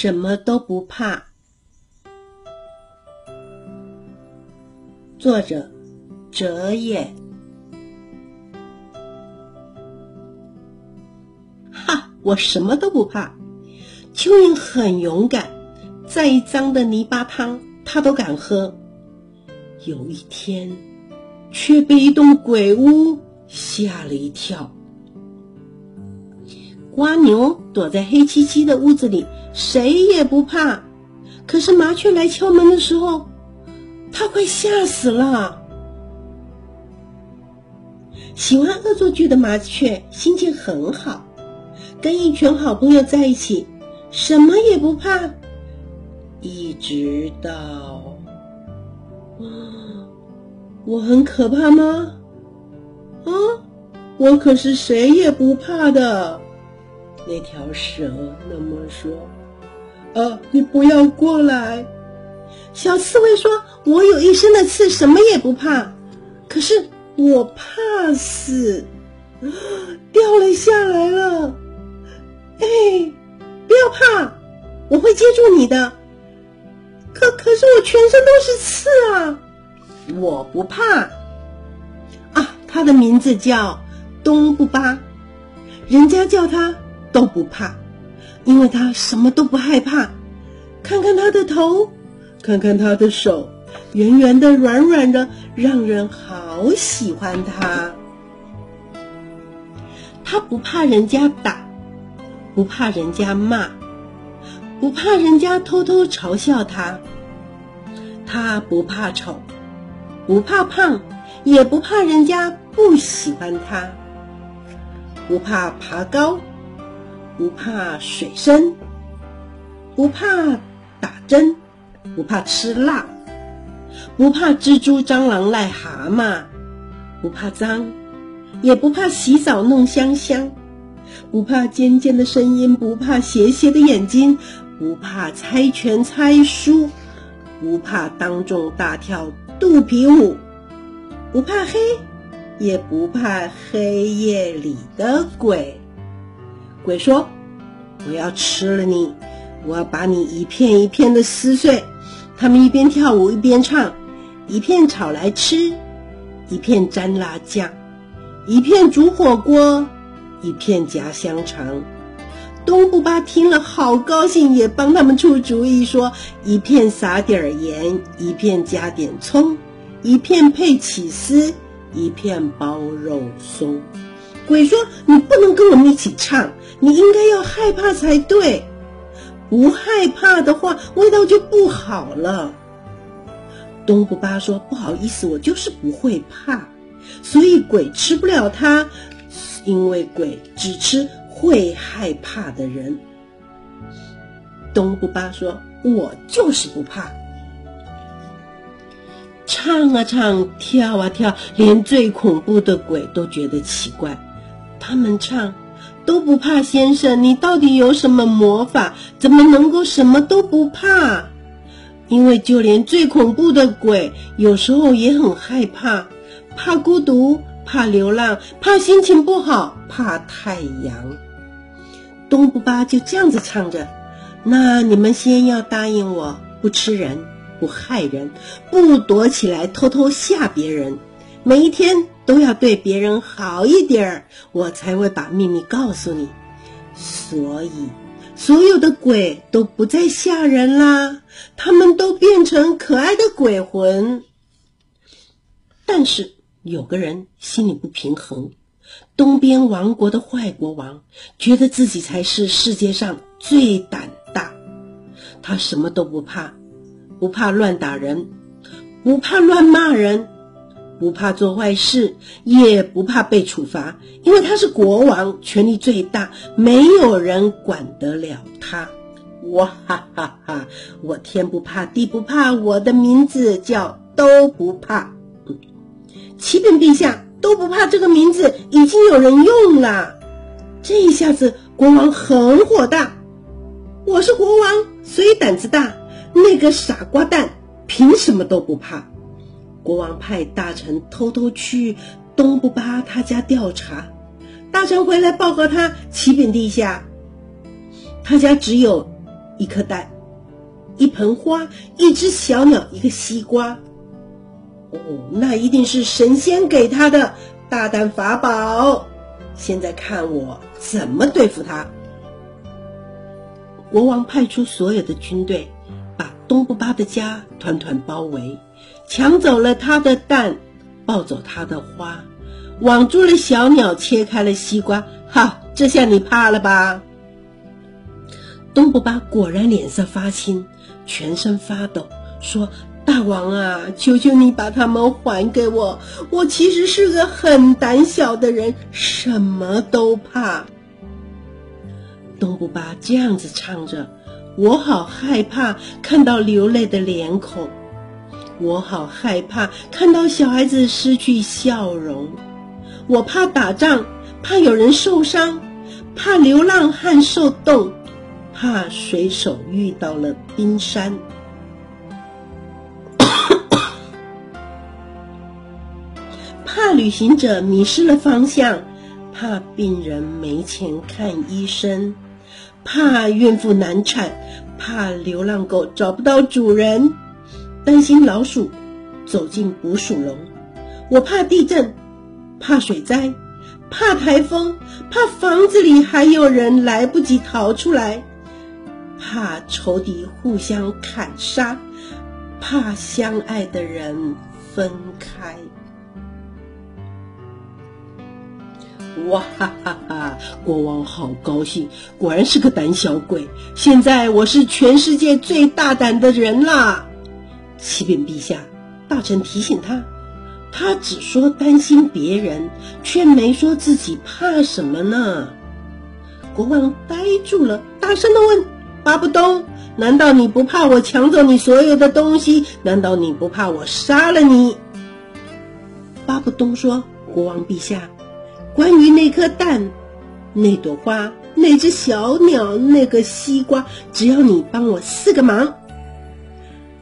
什么都不怕。作者：哲也。哈，我什么都不怕。蚯蚓很勇敢，再脏的泥巴汤它都敢喝。有一天，却被一栋鬼屋吓了一跳。蜗牛躲在黑漆漆的屋子里，谁也不怕。可是麻雀来敲门的时候，它快吓死了。喜欢恶作剧的麻雀心情很好，跟一群好朋友在一起，什么也不怕。一直到，啊，我很可怕吗？啊，我可是谁也不怕的。那条蛇那么说：“呃，你不要过来。”小刺猬说：“我有一身的刺，什么也不怕。可是我怕死，掉了下来了。哎，不要怕，我会接住你的。可可是我全身都是刺啊！我不怕。啊，他的名字叫东布巴，人家叫他。”都不怕，因为他什么都不害怕。看看他的头，看看他的手，圆圆的、软软的，让人好喜欢他。他不怕人家打，不怕人家骂，不怕人家偷偷嘲笑他。他不怕丑，不怕胖，也不怕人家不喜欢他。不怕爬高。不怕水深，不怕打针，不怕吃辣，不怕蜘蛛、蟑螂、癞蛤蟆，不怕脏，也不怕洗澡弄香香，不怕尖尖的声音，不怕斜斜的眼睛，不怕猜拳猜输，不怕当众大跳肚皮舞，不怕黑，也不怕黑夜里的鬼。鬼说：“我要吃了你，我要把你一片一片的撕碎。”他们一边跳舞一边唱：“一片炒来吃，一片沾辣酱，一片煮火锅，一片夹香肠。”东布巴听了好高兴，也帮他们出主意说：“一片撒点盐，一片加点葱，一片配起司，一片包肉松。”鬼说：“你不能跟我们一起唱，你应该要害怕才对。不害怕的话，味道就不好了。”东布巴说：“不好意思，我就是不会怕，所以鬼吃不了它，因为鬼只吃会害怕的人。”东布巴说：“我就是不怕，唱啊唱，跳啊跳，连最恐怖的鬼都觉得奇怪。”他们唱都不怕，先生，你到底有什么魔法？怎么能够什么都不怕？因为就连最恐怖的鬼，有时候也很害怕，怕孤独，怕流浪，怕心情不好，怕太阳。东布巴就这样子唱着：那你们先要答应我，不吃人，不害人，不躲起来偷偷吓别人。每一天都要对别人好一点儿，我才会把秘密告诉你。所以，所有的鬼都不再吓人啦，他们都变成可爱的鬼魂。但是有个人心里不平衡，东边王国的坏国王觉得自己才是世界上最胆大，他什么都不怕，不怕乱打人，不怕乱骂人。不怕做坏事，也不怕被处罚，因为他是国王，权力最大，没有人管得了他。哇哈哈哈！我天不怕地不怕，我的名字叫都不怕。启禀陛下，都不怕这个名字已经有人用了。这一下子，国王很火大。我是国王，所以胆子大。那个傻瓜蛋凭什么都不怕？国王派大臣偷偷去东布巴他家调查，大臣回来报告他启禀陛下，他家只有一颗蛋，一盆花，一只小鸟，一个西瓜。哦，那一定是神仙给他的大蛋法宝。现在看我怎么对付他。国王派出所有的军队，东布巴的家团团包围，抢走了他的蛋，抱走他的花，网住了小鸟，切开了西瓜。哈，这下你怕了吧？东布巴果然脸色发青，全身发抖，说：“大王啊，求求你把他们还给我！我其实是个很胆小的人，什么都怕。”东布巴这样子唱着：“我好害怕看到流泪的脸孔，我好害怕看到小孩子失去笑容，我怕打仗，怕有人受伤，怕流浪汉受冻。”怕水手遇到了冰山，怕旅行者迷失了方向，怕病人没钱看医生，怕孕妇难产，怕流浪狗找不到主人，担心老鼠走进捕鼠笼。我怕地震，怕水灾，怕台风，怕房子里还有人来不及逃出来。怕仇敌互相砍杀，怕相爱的人分开。哇哈哈哈！国王好高兴，果然是个胆小鬼。现在我是全世界最大胆的人啦！启禀陛下，大臣提醒他，他只说担心别人，却没说自己怕什么呢？国王呆住了，大声的问。巴布东，难道你不怕我抢走你所有的东西？难道你不怕我杀了你？巴布东说：“国王陛下，关于那颗蛋、那朵花、那只小鸟、那个西瓜，只要你帮我四个忙，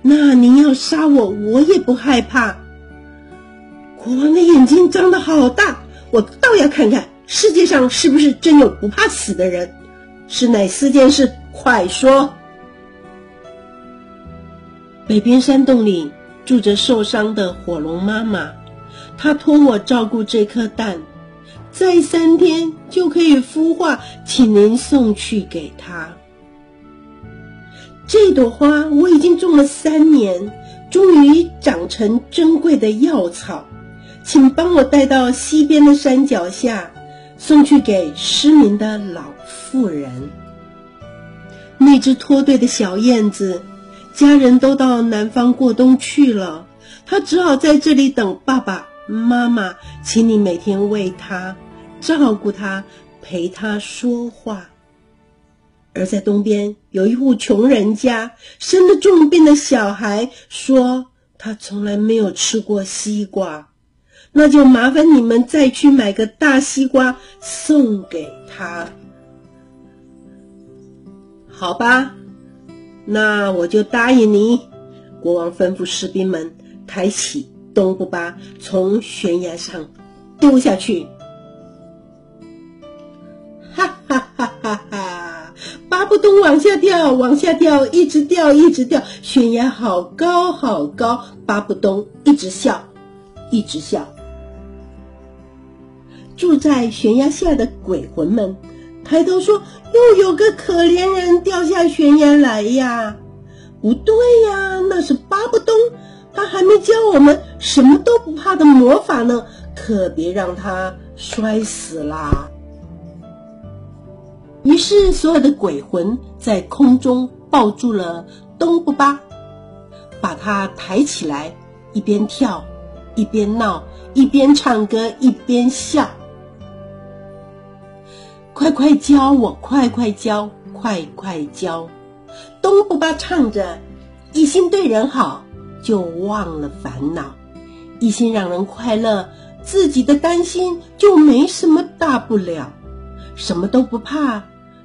那您要杀我，我也不害怕。”国王的眼睛张得好大，我倒要看看世界上是不是真有不怕死的人。是哪四件事？快说！北边山洞里住着受伤的火龙妈妈，她托我照顾这颗蛋，再三天就可以孵化，请您送去给他。这朵花我已经种了三年，终于长成珍贵的药草，请帮我带到西边的山脚下，送去给失明的老妇人。那只脱队的小燕子，家人都到南方过冬去了，它只好在这里等爸爸妈妈，请你每天喂它，照顾他，陪他说话。而在东边有一户穷人家，生了重病的小孩，说他从来没有吃过西瓜，那就麻烦你们再去买个大西瓜送给他。好吧，那我就答应你。国王吩咐士兵们抬起东布巴，从悬崖上丢下去。巴布东往下掉，往下掉，一直掉，一直掉。悬崖好高，好高。巴布东一直笑，一直笑。住在悬崖下的鬼魂们。抬头说：“又有个可怜人掉下悬崖来呀！不对呀，那是巴布东，他还没教我们什么都不怕的魔法呢，可别让他摔死啦！”于是，所有的鬼魂在空中抱住了东布巴，把他抬起来，一边跳，一边闹，一边唱歌，一边笑。快快教我，快快教，快快教！东布巴唱着，一心对人好，就忘了烦恼；一心让人快乐，自己的担心就没什么大不了。什么都不怕，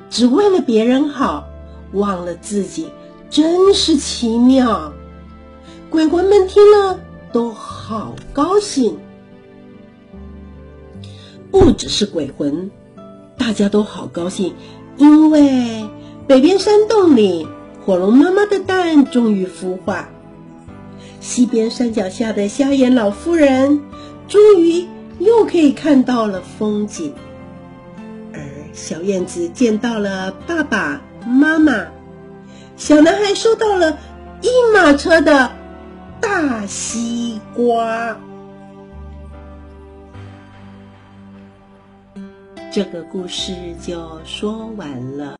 只为了别人好，忘了自己，真是奇妙。鬼魂们听了都好高兴，不只是鬼魂。大家都好高兴，因为北边山洞里火龙妈妈的蛋终于孵化。西边山脚下的瞎眼老妇人，终于又可以看到了风景。小燕子见到了爸爸妈妈，小男孩收到了一马车的大西瓜。这个故事就说完了。